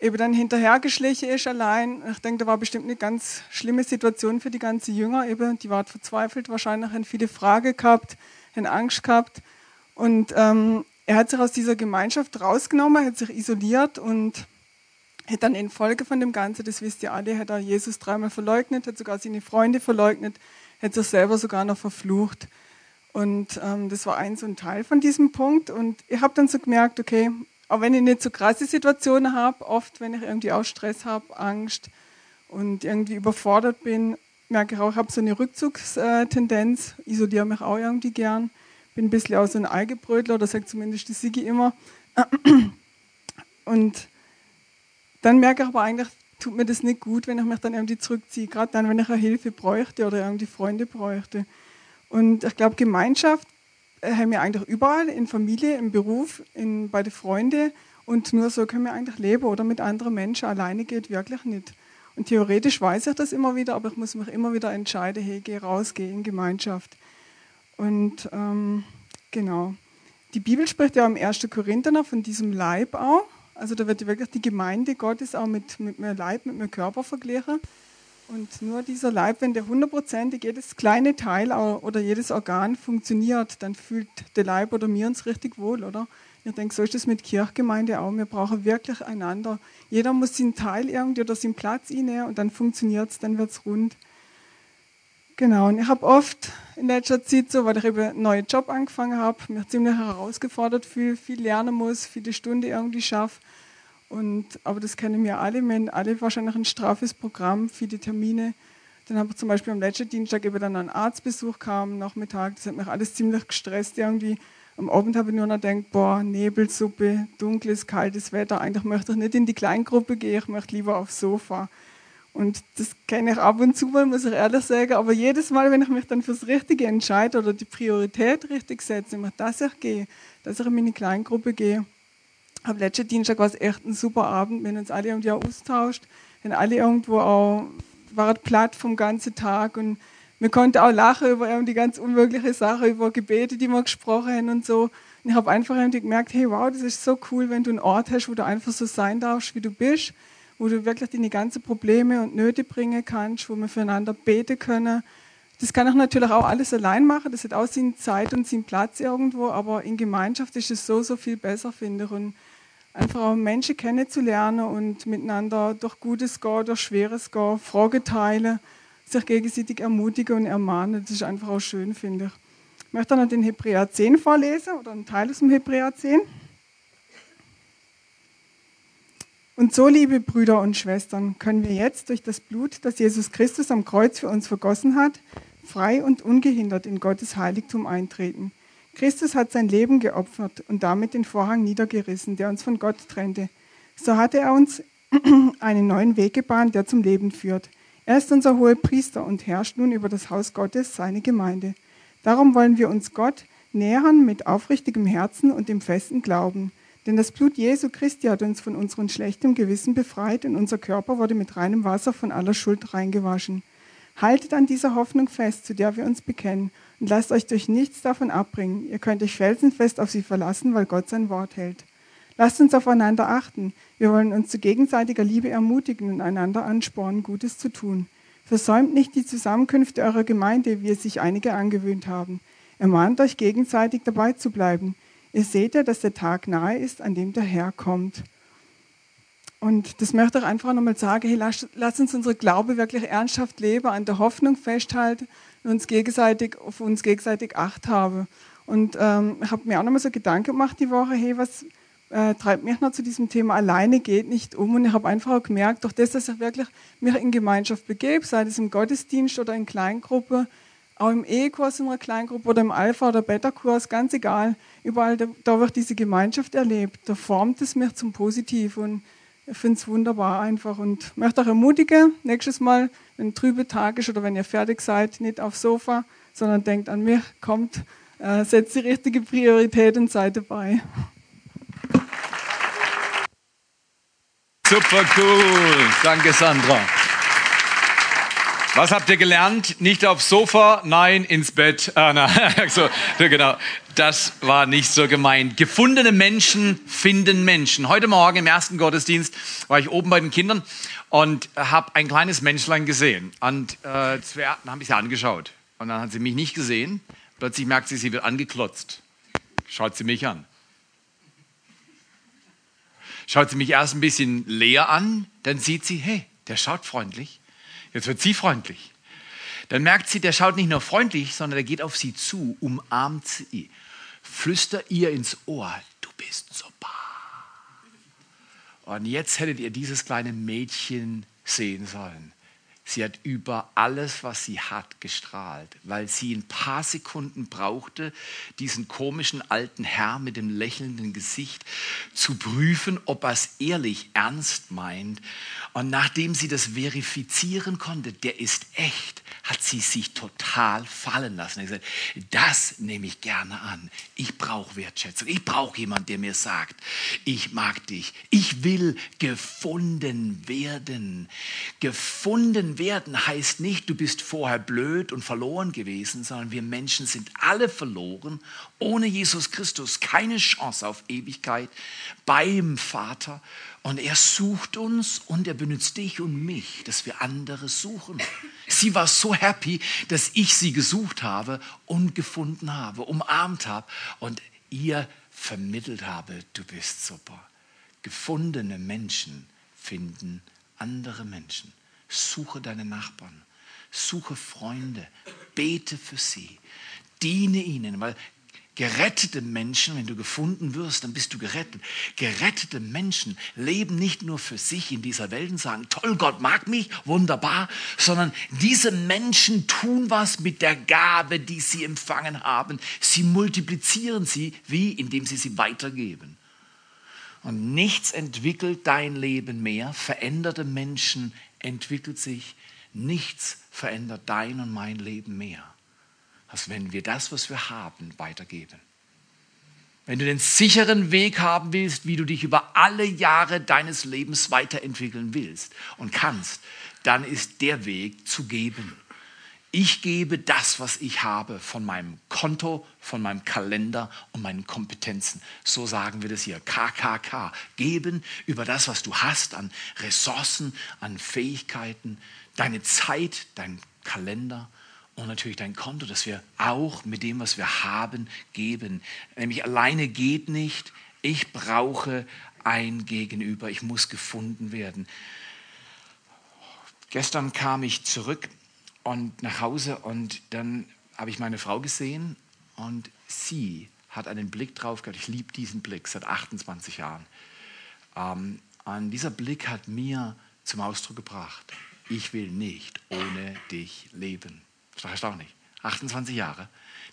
eben dann hinterhergeschlichen ist allein. Ich denke, da war bestimmt eine ganz schlimme Situation für die ganzen Jünger. Eben, die waren verzweifelt, wahrscheinlich haben viele Fragen gehabt, haben Angst gehabt. Und ähm, er hat sich aus dieser Gemeinschaft rausgenommen, hat sich isoliert und hat dann in Folge von dem Ganzen, das wisst ihr alle, hat er Jesus dreimal verleugnet, hat sogar seine Freunde verleugnet, hat sich selber sogar noch verflucht. Und ähm, das war ein so ein Teil von diesem Punkt. Und ich habe dann so gemerkt, okay, auch wenn ich nicht so krasse Situationen habe, oft, wenn ich irgendwie auch Stress habe, Angst und irgendwie überfordert bin, merke ich auch, ich habe so eine Rückzugstendenz, isoliere mich auch irgendwie gern, bin ein bisschen auch so ein Eigebrötler, oder sagt zumindest die Sigi immer. Und dann merke ich aber eigentlich, tut mir das nicht gut, wenn ich mich dann irgendwie zurückziehe, gerade dann, wenn ich eine Hilfe bräuchte oder irgendwie Freunde bräuchte. Und ich glaube, Gemeinschaft äh, haben wir eigentlich überall, in Familie, im Beruf, in, bei den Freunden. Und nur so können wir eigentlich leben oder mit anderen Menschen. Alleine geht wirklich nicht. Und theoretisch weiß ich das immer wieder, aber ich muss mich immer wieder entscheiden, hey, geh raus, geh in Gemeinschaft. Und ähm, genau. Die Bibel spricht ja am 1. Korinther von diesem Leib auch. Also da wird wirklich die Gemeinde Gottes auch mit, mit meinem Leib, mit meinem Körper verglichen. Und nur dieser Leib, wenn der hundertprozentig jedes kleine Teil oder jedes Organ funktioniert, dann fühlt der Leib oder mir uns richtig wohl, oder? Ich denke, so ist es mit Kirchgemeinde auch. Wir brauchen wirklich einander. Jeder muss seinen Teil irgendwie oder seinen Platz innehmen und dann funktioniert es, dann wird es rund. Genau, und ich habe oft in letzter Zeit so, weil ich eben einen neuen Job angefangen habe, mich ziemlich herausgefordert fühle, viel lernen muss, viele Stunden irgendwie schaffe. Und, aber das kennen wir alle, wir haben alle wahrscheinlich ein straffes Programm, viele Termine. Dann habe ich zum Beispiel am letzten Dienstag eben dann einen Arztbesuch kam, Nachmittag, das hat mich alles ziemlich gestresst irgendwie. Am Abend habe ich nur noch gedacht, boah, Nebelsuppe, dunkles, kaltes Wetter, eigentlich möchte ich nicht in die Kleingruppe gehen, ich möchte lieber aufs Sofa. Und das kenne ich ab und zu mal, muss ich ehrlich sagen. Aber jedes Mal, wenn ich mich dann fürs Richtige entscheide oder die Priorität richtig setze, dass ich gehe, dass ich in meine Kleingruppe gehe. Am letzten Dienstag war es echt ein super Abend. Haben uns alle irgendwie austauscht, wir haben alle irgendwo auch, waren platt vom ganzen Tag und wir konnten auch lachen über irgendwie ganz unmögliche Sachen, über Gebete, die wir gesprochen haben und so. Und ich habe einfach irgendwie gemerkt, hey, wow, das ist so cool, wenn du einen Ort hast, wo du einfach so sein darfst, wie du bist wo du wirklich deine ganzen Probleme und Nöte bringen kannst, wo wir füreinander beten können. Das kann ich natürlich auch alles allein machen. Das hat auch seine Zeit und seinen Platz irgendwo, aber in Gemeinschaft ist es so, so viel besser, finde ich. Und einfach auch Menschen kennenzulernen und miteinander durch Gutes gehen, durch Schweres gehen, Fragen teilen, sich gegenseitig ermutigen und ermahnen. Das ist einfach auch schön, finde ich. Ich möchte noch den Hebräer 10 vorlesen oder einen Teil aus dem Hebräer 10. Und so, liebe Brüder und Schwestern, können wir jetzt durch das Blut, das Jesus Christus am Kreuz für uns vergossen hat, frei und ungehindert in Gottes Heiligtum eintreten. Christus hat sein Leben geopfert und damit den Vorhang niedergerissen, der uns von Gott trennte. So hatte er uns einen neuen Weg gebahnt, der zum Leben führt. Er ist unser hoher Priester und herrscht nun über das Haus Gottes, seine Gemeinde. Darum wollen wir uns Gott nähern mit aufrichtigem Herzen und dem festen Glauben. Denn das Blut Jesu Christi hat uns von unserem schlechten Gewissen befreit und unser Körper wurde mit reinem Wasser von aller Schuld reingewaschen. Haltet an dieser Hoffnung fest, zu der wir uns bekennen, und lasst euch durch nichts davon abbringen. Ihr könnt euch felsenfest auf sie verlassen, weil Gott sein Wort hält. Lasst uns aufeinander achten. Wir wollen uns zu gegenseitiger Liebe ermutigen und einander anspornen, Gutes zu tun. Versäumt nicht die Zusammenkünfte eurer Gemeinde, wie es sich einige angewöhnt haben. Ermahnt euch gegenseitig dabei zu bleiben. Ihr seht ja, dass der Tag nahe ist, an dem der Herr kommt. Und das möchte ich einfach nochmal sagen, hey, lass, lass, uns unsere Glaube wirklich ernsthaft leben, an der Hoffnung festhalten uns gegenseitig, auf uns gegenseitig Acht haben. Und ähm, ich habe mir auch nochmal so Gedanken gemacht die Woche, hey, was äh, treibt mich noch zu diesem Thema alleine geht nicht um. Und ich habe einfach auch gemerkt, durch das, dass ich wirklich mich in Gemeinschaft begebe, sei es im Gottesdienst oder in Kleingruppe, auch im E-Kurs in einer Kleingruppe oder im Alpha- oder Beta-Kurs, ganz egal, überall da, da, wird diese Gemeinschaft erlebt. Da formt es mich zum Positiven und ich finde es wunderbar einfach und möchte auch ermutigen, nächstes Mal, wenn trübe Tag ist oder wenn ihr fertig seid, nicht aufs Sofa, sondern denkt an mich, kommt, äh, setzt die richtige Priorität und seid dabei. Super cool. Danke, Sandra. Was habt ihr gelernt? Nicht aufs Sofa, nein, ins Bett. Ah, na, so, genau. Das war nicht so gemeint. Gefundene Menschen finden Menschen. Heute Morgen im ersten Gottesdienst war ich oben bei den Kindern und habe ein kleines Menschlein gesehen. Und äh, zuerst habe ich sie angeschaut. Und dann hat sie mich nicht gesehen. Plötzlich merkt sie, sie wird angeklotzt. Schaut sie mich an. Schaut sie mich erst ein bisschen leer an, dann sieht sie, hey, der schaut freundlich. Jetzt wird sie freundlich. Dann merkt sie, der schaut nicht nur freundlich, sondern er geht auf sie zu, umarmt sie, flüstert ihr ins Ohr, du bist super. Und jetzt hättet ihr dieses kleine Mädchen sehen sollen. Sie hat über alles, was sie hat, gestrahlt, weil sie ein paar Sekunden brauchte, diesen komischen alten Herr mit dem lächelnden Gesicht zu prüfen, ob er es ehrlich ernst meint. Und nachdem sie das verifizieren konnte, der ist echt, hat sie sich total fallen lassen. Er gesagt, das nehme ich gerne an. Ich brauche Wertschätzung. Ich brauche jemanden, der mir sagt, ich mag dich. Ich will gefunden werden. Gefunden werden heißt nicht, du bist vorher blöd und verloren gewesen, sondern wir Menschen sind alle verloren. Ohne Jesus Christus keine Chance auf Ewigkeit beim Vater. Und er sucht uns und er benutzt dich und mich, dass wir andere suchen. Sie war so happy, dass ich sie gesucht habe und gefunden habe, umarmt habe und ihr vermittelt habe, du bist super. Gefundene Menschen finden andere Menschen. Suche deine Nachbarn. Suche Freunde, bete für sie, diene ihnen, weil Gerettete Menschen, wenn du gefunden wirst, dann bist du gerettet. Gerettete Menschen leben nicht nur für sich in dieser Welt und sagen, toll, Gott mag mich, wunderbar, sondern diese Menschen tun was mit der Gabe, die sie empfangen haben. Sie multiplizieren sie, wie indem sie sie weitergeben. Und nichts entwickelt dein Leben mehr. Veränderte Menschen entwickelt sich. Nichts verändert dein und mein Leben mehr als wenn wir das, was wir haben, weitergeben. Wenn du den sicheren Weg haben willst, wie du dich über alle Jahre deines Lebens weiterentwickeln willst und kannst, dann ist der Weg zu geben. Ich gebe das, was ich habe, von meinem Konto, von meinem Kalender und meinen Kompetenzen. So sagen wir das hier. KKK. Geben über das, was du hast an Ressourcen, an Fähigkeiten, deine Zeit, dein Kalender und natürlich dein Konto, dass wir auch mit dem, was wir haben, geben. Nämlich alleine geht nicht. Ich brauche ein Gegenüber. Ich muss gefunden werden. Gestern kam ich zurück und nach Hause und dann habe ich meine Frau gesehen und sie hat einen Blick drauf gehabt. Ich liebe diesen Blick seit 28 Jahren. Ähm, und dieser Blick hat mir zum Ausdruck gebracht, ich will nicht ohne dich leben. Das doch erstaunlich. 28 Jahre.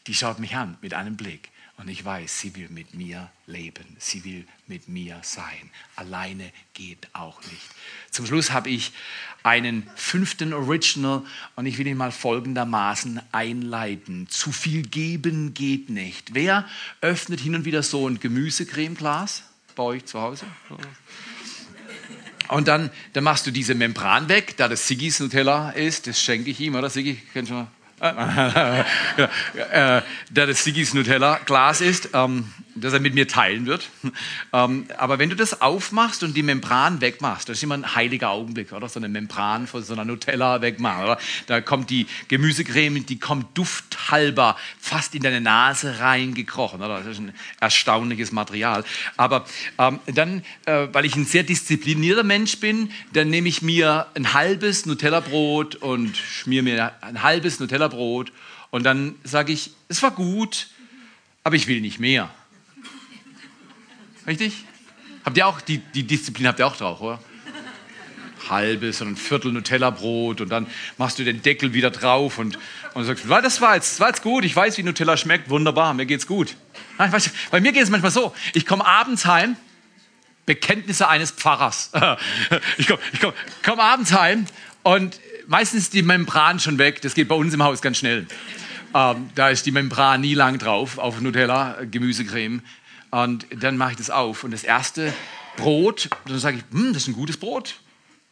Die schaut mich an mit einem Blick. Und ich weiß, sie will mit mir leben. Sie will mit mir sein. Alleine geht auch nicht. Zum Schluss habe ich einen fünften Original und ich will ihn mal folgendermaßen einleiten. Zu viel geben geht nicht. Wer öffnet hin und wieder so ein Gemüsecremeglas bei euch zu Hause? Und dann, dann machst du diese Membran weg, da das Siggis Nutella ist, das schenke ich ihm, oder Siggi? Kennst du mal? äh, da das Siggis Nutella Glas ist, ähm, das er mit mir teilen wird. Ähm, aber wenn du das aufmachst und die Membran wegmachst, das ist immer ein heiliger Augenblick, oder? So eine Membran von so einer Nutella wegmachen, oder? Da kommt die Gemüsecreme, die kommt dufthalber fast in deine Nase reingekrochen, oder? Das ist ein erstaunliches Material. Aber ähm, dann, äh, weil ich ein sehr disziplinierter Mensch bin, dann nehme ich mir ein halbes Nutella-Brot und schmier mir ein halbes Nutella-Brot und dann sage ich, es war gut, aber ich will nicht mehr. Richtig? Habt ihr auch, die, die Disziplin habt ihr auch drauf, oder? Halbes und ein Viertel Nutella-Brot und dann machst du den Deckel wieder drauf und, und sagst, das war jetzt, das war jetzt gut, ich weiß, wie Nutella schmeckt, wunderbar, mir geht's gut. Bei mir geht es manchmal so, ich komme abends heim, Bekenntnisse eines Pfarrers. Ich komme ich komm, komm abends heim und meistens ist die Membran schon weg, das geht bei uns im Haus ganz schnell. Ähm, da ist die Membran nie lang drauf auf Nutella, Gemüsecreme. Und dann mache ich das auf. Und das erste Brot, dann sage ich, hm, das ist ein gutes Brot.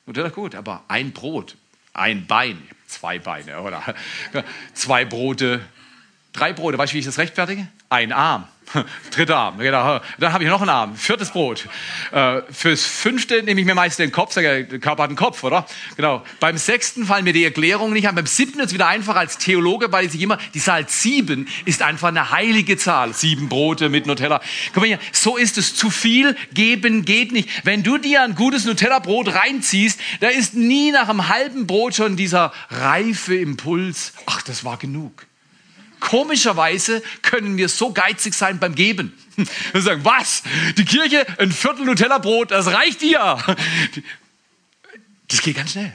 Und ist gut, aber ein Brot, ein Bein, zwei Beine, oder? Zwei Brote, drei Brote. Weißt du, wie ich das rechtfertige? Ein Arm. Dritter Arm, genau. Dann habe ich noch einen Arm, viertes Brot. Äh, fürs fünfte nehme ich mir meist den Kopf, sage, der Körper hat einen Kopf, oder? Genau. Beim sechsten fallen mir die Erklärungen nicht an. Beim siebten ist es wieder einfach als Theologe, weil ich immer, die Zahl sieben ist einfach eine heilige Zahl. Sieben Brote mit Nutella. Guck mal hier, so ist es. Zu viel geben geht nicht. Wenn du dir ein gutes Nutella-Brot reinziehst, da ist nie nach einem halben Brot schon dieser reife Impuls. Ach, das war genug. Komischerweise können wir so geizig sein beim Geben. Wir sagen, was? Die Kirche, ein Viertel Nutella-Brot, das reicht dir. Das geht ganz schnell.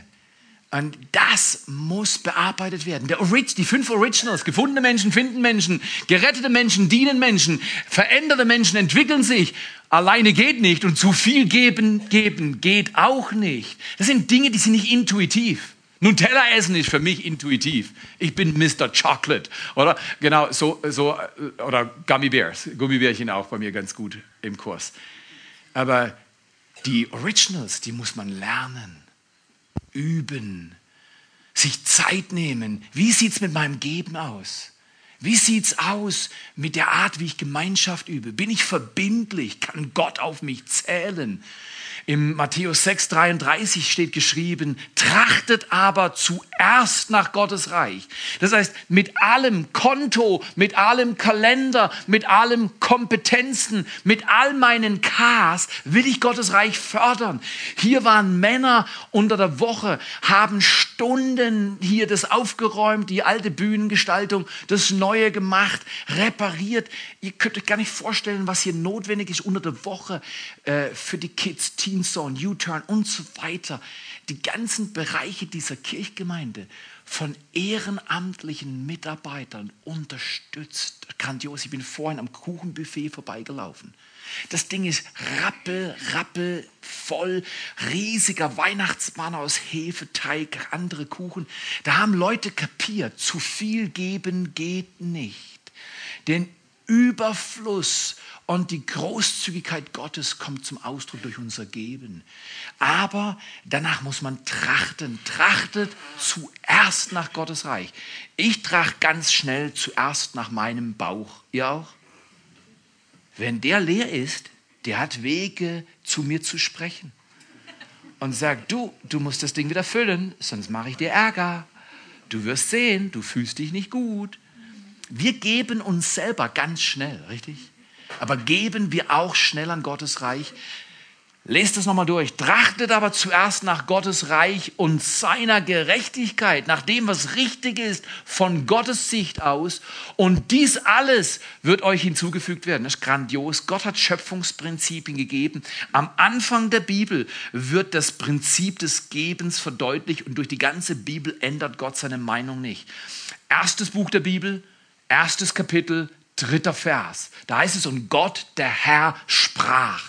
Und das muss bearbeitet werden. Orig die fünf Originals, gefundene Menschen finden Menschen, gerettete Menschen dienen Menschen, veränderte Menschen entwickeln sich. Alleine geht nicht und zu viel geben, geben geht auch nicht. Das sind Dinge, die sind nicht intuitiv. Nutella essen ist für mich intuitiv. Ich bin Mr. Chocolate, oder? Genau, so, so oder Gummy Bears, Gummibärchen auch bei mir ganz gut im Kurs. Aber die Originals, die muss man lernen, üben, sich Zeit nehmen. Wie sieht es mit meinem Geben aus? Wie sieht es aus mit der Art, wie ich Gemeinschaft übe? Bin ich verbindlich? Kann Gott auf mich zählen? Im Matthäus 6, 33 steht geschrieben, trachtet aber zuerst nach Gottes Reich. Das heißt, mit allem Konto, mit allem Kalender, mit allem Kompetenzen, mit all meinen Ks will ich Gottes Reich fördern. Hier waren Männer unter der Woche, haben Stunden hier das aufgeräumt, die alte Bühnengestaltung, das Neue gemacht, repariert. Ihr könnt euch gar nicht vorstellen, was hier notwendig ist unter der Woche äh, für die Kids, Teen Zone, U-Turn und so weiter. Die ganzen Bereiche dieser Kirchgemeinde von ehrenamtlichen Mitarbeitern unterstützt. Grandios. Ich bin vorhin am Kuchenbuffet vorbeigelaufen. Das Ding ist rappel, rappel voll, riesiger Weihnachtsmann aus Hefeteig, andere Kuchen. Da haben Leute kapiert, zu viel geben geht nicht. Den Überfluss und die Großzügigkeit Gottes kommt zum Ausdruck durch unser Geben. Aber danach muss man trachten. Trachtet zuerst nach Gottes Reich. Ich trachte ganz schnell zuerst nach meinem Bauch. Ihr auch? Wenn der leer ist, der hat Wege, zu mir zu sprechen. Und sagt, du, du musst das Ding wieder füllen, sonst mache ich dir Ärger. Du wirst sehen, du fühlst dich nicht gut. Wir geben uns selber ganz schnell, richtig? Aber geben wir auch schnell an Gottes Reich? Lest es nochmal durch. Trachtet aber zuerst nach Gottes Reich und seiner Gerechtigkeit, nach dem, was richtig ist, von Gottes Sicht aus. Und dies alles wird euch hinzugefügt werden. Das ist grandios. Gott hat Schöpfungsprinzipien gegeben. Am Anfang der Bibel wird das Prinzip des Gebens verdeutlicht und durch die ganze Bibel ändert Gott seine Meinung nicht. Erstes Buch der Bibel, erstes Kapitel, dritter Vers. Da heißt es, und Gott, der Herr, sprach.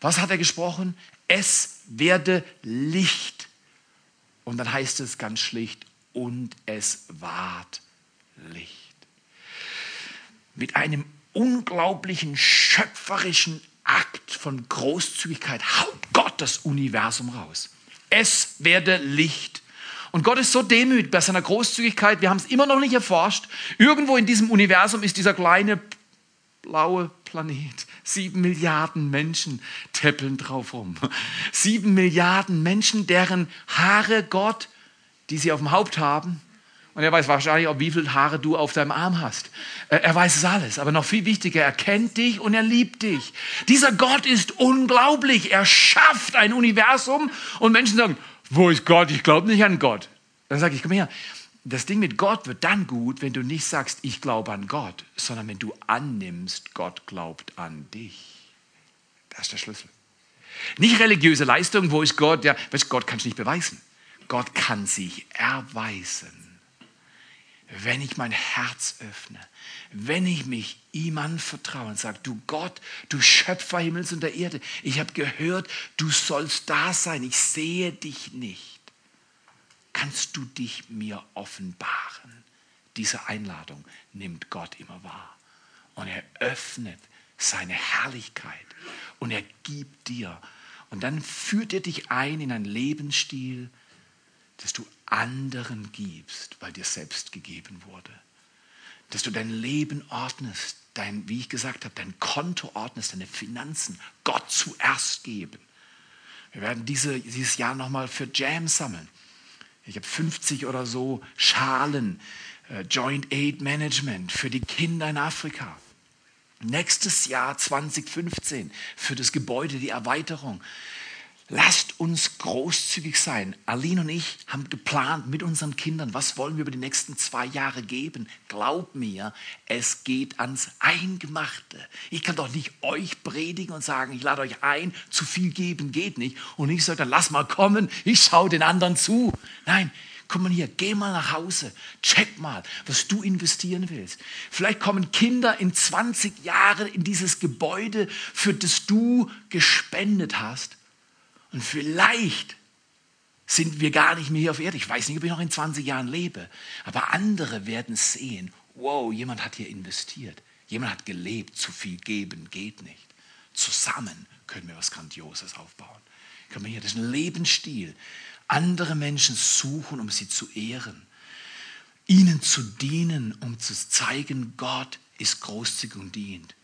Was hat er gesprochen? Es werde Licht. Und dann heißt es ganz schlicht, und es ward Licht. Mit einem unglaublichen schöpferischen Akt von Großzügigkeit haut Gott das Universum raus. Es werde Licht. Und Gott ist so demütig bei seiner Großzügigkeit, wir haben es immer noch nicht erforscht. Irgendwo in diesem Universum ist dieser kleine blaue Planet. Sieben Milliarden Menschen täppeln drauf rum. Sieben Milliarden Menschen, deren Haare Gott, die sie auf dem Haupt haben, und er weiß wahrscheinlich auch, wie viele Haare du auf deinem Arm hast. Er weiß es alles. Aber noch viel wichtiger, er kennt dich und er liebt dich. Dieser Gott ist unglaublich. Er schafft ein Universum und Menschen sagen, wo ist Gott? Ich glaube nicht an Gott. Dann sage ich, komm her, das Ding mit Gott wird dann gut, wenn du nicht sagst, ich glaube an Gott, sondern wenn du annimmst, Gott glaubt an dich. Das ist der Schlüssel. Nicht religiöse Leistung, wo ist Gott? Ja, weißt, Gott kann es nicht beweisen. Gott kann sich erweisen. Wenn ich mein Herz öffne, wenn ich mich ihm anvertraue und sage, du Gott, du Schöpfer Himmels und der Erde, ich habe gehört, du sollst da sein, ich sehe dich nicht kannst du dich mir offenbaren? Diese Einladung nimmt Gott immer wahr. Und er öffnet seine Herrlichkeit und er gibt dir. Und dann führt er dich ein in einen Lebensstil, dass du anderen gibst, weil dir selbst gegeben wurde. Dass du dein Leben ordnest, dein, wie ich gesagt habe, dein Konto ordnest, deine Finanzen Gott zuerst geben. Wir werden diese, dieses Jahr nochmal für Jam sammeln. Ich habe 50 oder so Schalen, äh, Joint Aid Management für die Kinder in Afrika. Nächstes Jahr 2015 für das Gebäude, die Erweiterung. Lasst uns großzügig sein. Aline und ich haben geplant mit unseren Kindern, was wollen wir über die nächsten zwei Jahre geben. Glaub mir, es geht ans Eingemachte. Ich kann doch nicht euch predigen und sagen, ich lade euch ein, zu viel geben geht nicht. Und ich sage dann, lass mal kommen, ich schaue den anderen zu. Nein, komm mal hier, geh mal nach Hause, check mal, was du investieren willst. Vielleicht kommen Kinder in 20 Jahren in dieses Gebäude, für das du gespendet hast und vielleicht sind wir gar nicht mehr hier auf Erde. Ich weiß nicht, ob ich noch in 20 Jahren lebe. Aber andere werden sehen, wow, jemand hat hier investiert. Jemand hat gelebt. Zu viel geben geht nicht. Zusammen können wir was Grandioses aufbauen. Können wir hier, das ist ein Lebensstil. Andere Menschen suchen, um sie zu ehren. Ihnen zu dienen, um zu zeigen, Gott ist großzügig und dient.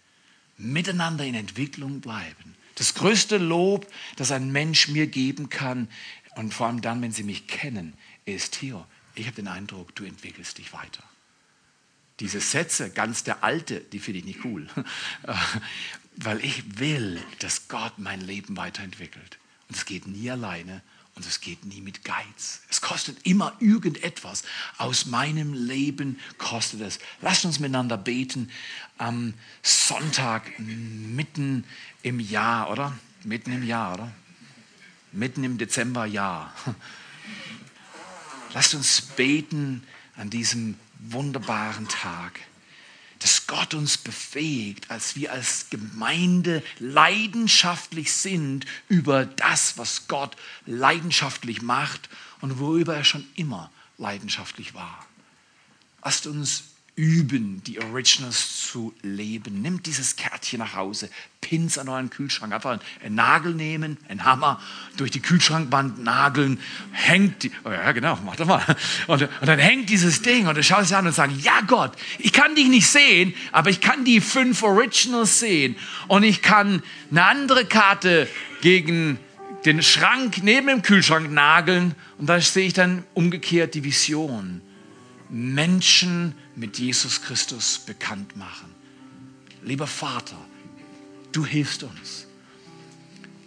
Miteinander in Entwicklung bleiben Das größte Lob, das ein Mensch mir geben kann, und vor allem dann, wenn sie mich kennen, ist hier. Ich habe den Eindruck, du entwickelst dich weiter. Diese Sätze, ganz der alte, die finde ich nicht cool. Weil ich will, dass Gott mein Leben weiterentwickelt. Und es geht nie alleine und es geht nie mit Geiz. Es kostet immer irgendetwas. Aus meinem Leben kostet es. Lasst uns miteinander beten am Sonntag mitten im Jahr, oder? Mitten im Jahr, oder? Mitten im Dezemberjahr. Lasst uns beten an diesem wunderbaren Tag dass Gott uns befähigt, als wir als Gemeinde leidenschaftlich sind über das, was Gott leidenschaftlich macht und worüber er schon immer leidenschaftlich war. Lasst uns üben, die Originals zu leben. Nimmt dieses Kärtchen nach Hause, Pins an euren Kühlschrank, einfach einen Nagel nehmen, einen Hammer, durch die Kühlschrankband nageln, hängt, die, oh ja genau, mach das mal. Und, und dann hängt dieses Ding und du schaust es an und sagst, ja Gott, ich kann dich nicht sehen, aber ich kann die fünf Originals sehen und ich kann eine andere Karte gegen den Schrank neben dem Kühlschrank nageln und da sehe ich dann umgekehrt die Vision Menschen mit Jesus Christus bekannt machen. Lieber Vater, du hilfst uns,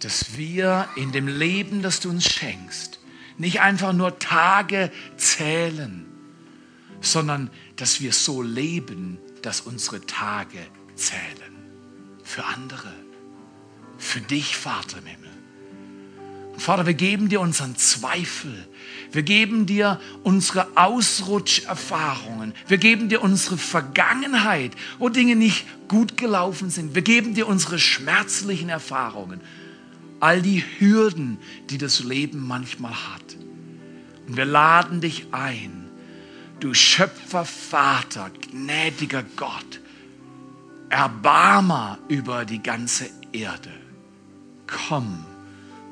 dass wir in dem Leben, das du uns schenkst, nicht einfach nur Tage zählen, sondern dass wir so leben, dass unsere Tage zählen. Für andere. Für dich, Vater im Himmel. Und Vater, wir geben dir unseren Zweifel. Wir geben dir unsere Ausrutscherfahrungen. Wir geben dir unsere Vergangenheit, wo Dinge nicht gut gelaufen sind. Wir geben dir unsere schmerzlichen Erfahrungen. All die Hürden, die das Leben manchmal hat. Und wir laden dich ein, du Schöpfer, Vater, gnädiger Gott, Erbarmer über die ganze Erde. Komm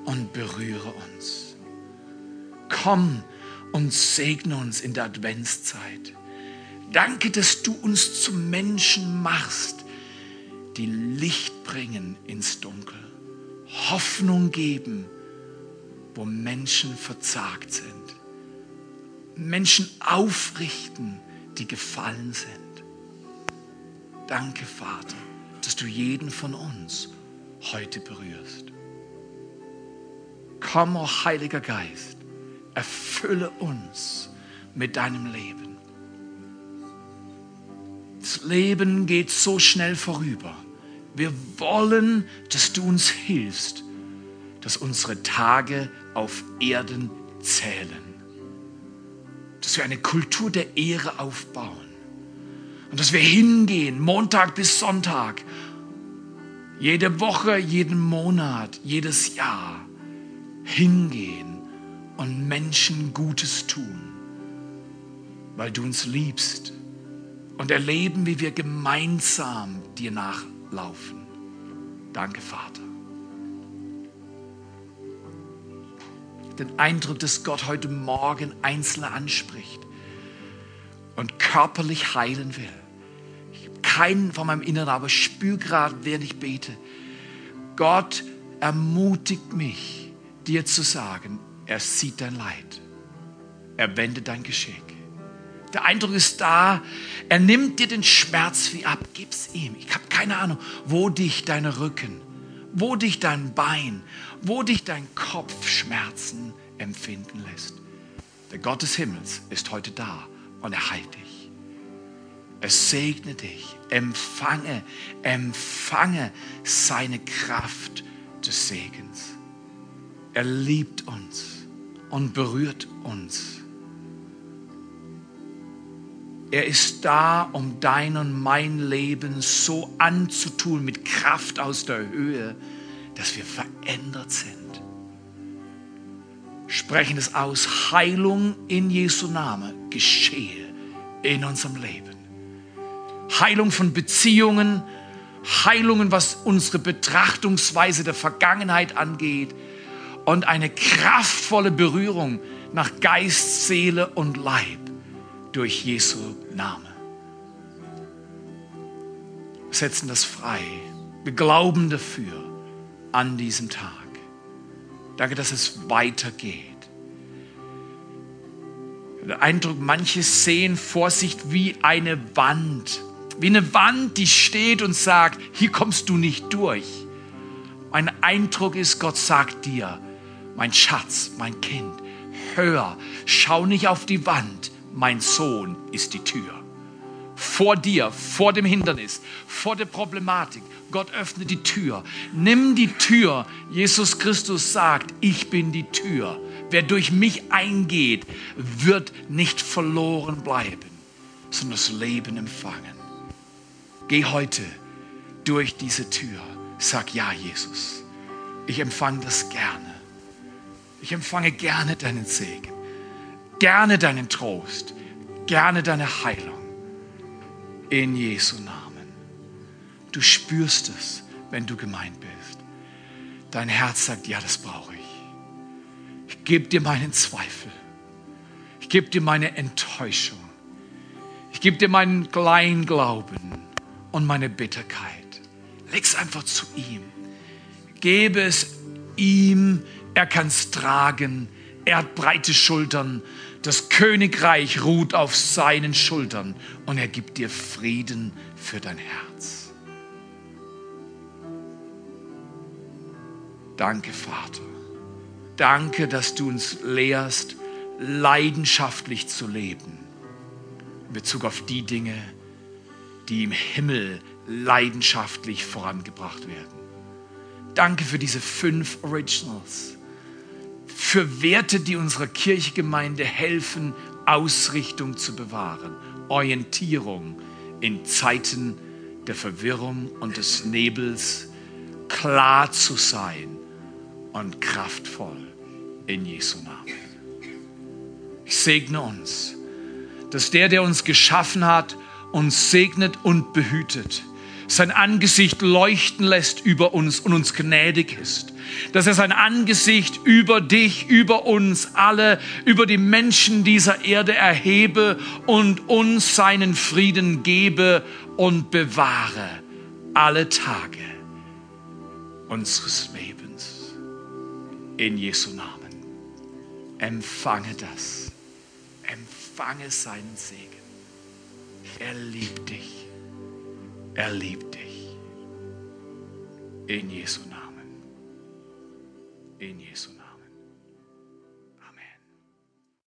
und berühre uns. Komm und segne uns in der Adventszeit. Danke, dass du uns zu Menschen machst, die Licht bringen ins Dunkel, Hoffnung geben, wo Menschen verzagt sind, Menschen aufrichten, die gefallen sind. Danke, Vater, dass du jeden von uns heute berührst. Komm, oh Heiliger Geist erfülle uns mit deinem Leben. Das Leben geht so schnell vorüber. Wir wollen, dass du uns hilfst, dass unsere Tage auf Erden zählen. Dass wir eine Kultur der Ehre aufbauen. Und dass wir hingehen, Montag bis Sonntag, jede Woche, jeden Monat, jedes Jahr, hingehen und Menschen Gutes tun, weil du uns liebst und erleben, wie wir gemeinsam dir nachlaufen. Danke, Vater. Den Eindruck, dass Gott heute Morgen Einzelne anspricht und körperlich heilen will. Ich habe keinen von meinem Inneren, aber spüre gerade, während ich bete, Gott ermutigt mich, dir zu sagen, er sieht dein Leid. Er wendet dein Geschick. Der Eindruck ist da, er nimmt dir den Schmerz wie ab, gib's ihm. Ich habe keine Ahnung, wo dich dein Rücken, wo dich dein Bein, wo dich dein Kopf Schmerzen empfinden lässt. Der Gott des Himmels ist heute da und er heilt dich. Er segne dich. Empfange, empfange seine Kraft des Segens. Er liebt uns und berührt uns. Er ist da, um dein und mein Leben so anzutun mit Kraft aus der Höhe, dass wir verändert sind. Sprechen es aus, Heilung in Jesu Name geschehe in unserem Leben. Heilung von Beziehungen, Heilungen, was unsere Betrachtungsweise der Vergangenheit angeht, und eine kraftvolle Berührung nach Geist, Seele und Leib durch Jesu Name. Wir setzen das frei. Wir glauben dafür. an diesem Tag. Danke, dass es weitergeht. Der Eindruck, manche sehen vor sich wie eine Wand. Wie eine Wand, die steht und sagt, hier kommst du nicht durch. Mein Eindruck ist, Gott sagt dir, mein Schatz, mein Kind, hör, schau nicht auf die Wand, mein Sohn ist die Tür. Vor dir, vor dem Hindernis, vor der Problematik. Gott öffnet die Tür. Nimm die Tür. Jesus Christus sagt, ich bin die Tür. Wer durch mich eingeht, wird nicht verloren bleiben, sondern das Leben empfangen. Geh heute durch diese Tür. Sag ja, Jesus. Ich empfange das gerne. Ich empfange gerne deinen Segen, gerne deinen Trost, gerne deine Heilung. In Jesu Namen. Du spürst es, wenn du gemeint bist. Dein Herz sagt, ja, das brauche ich. Ich gebe dir meinen Zweifel. Ich gebe dir meine Enttäuschung. Ich gebe dir meinen Kleinglauben und meine Bitterkeit. Leg's einfach zu ihm. Gebe es ihm. Er kann es tragen. Er hat breite Schultern. Das Königreich ruht auf seinen Schultern und er gibt dir Frieden für dein Herz. Danke, Vater. Danke, dass du uns lehrst, leidenschaftlich zu leben in Bezug auf die Dinge, die im Himmel leidenschaftlich vorangebracht werden. Danke für diese fünf Originals, für Werte, die unserer Kirchgemeinde helfen, Ausrichtung zu bewahren, Orientierung in Zeiten der Verwirrung und des Nebels, klar zu sein und kraftvoll in Jesu Namen. Ich segne uns, dass der, der uns geschaffen hat, uns segnet und behütet, sein Angesicht leuchten lässt über uns und uns gnädig ist, dass er sein Angesicht über dich, über uns alle, über die Menschen dieser Erde erhebe und uns seinen Frieden gebe und bewahre alle Tage unseres Lebens. In Jesu Namen. Empfange das. Empfange seinen Segen. Er liebt dich. Er liebt dich. In Jesu Namen. In Jesu Namen.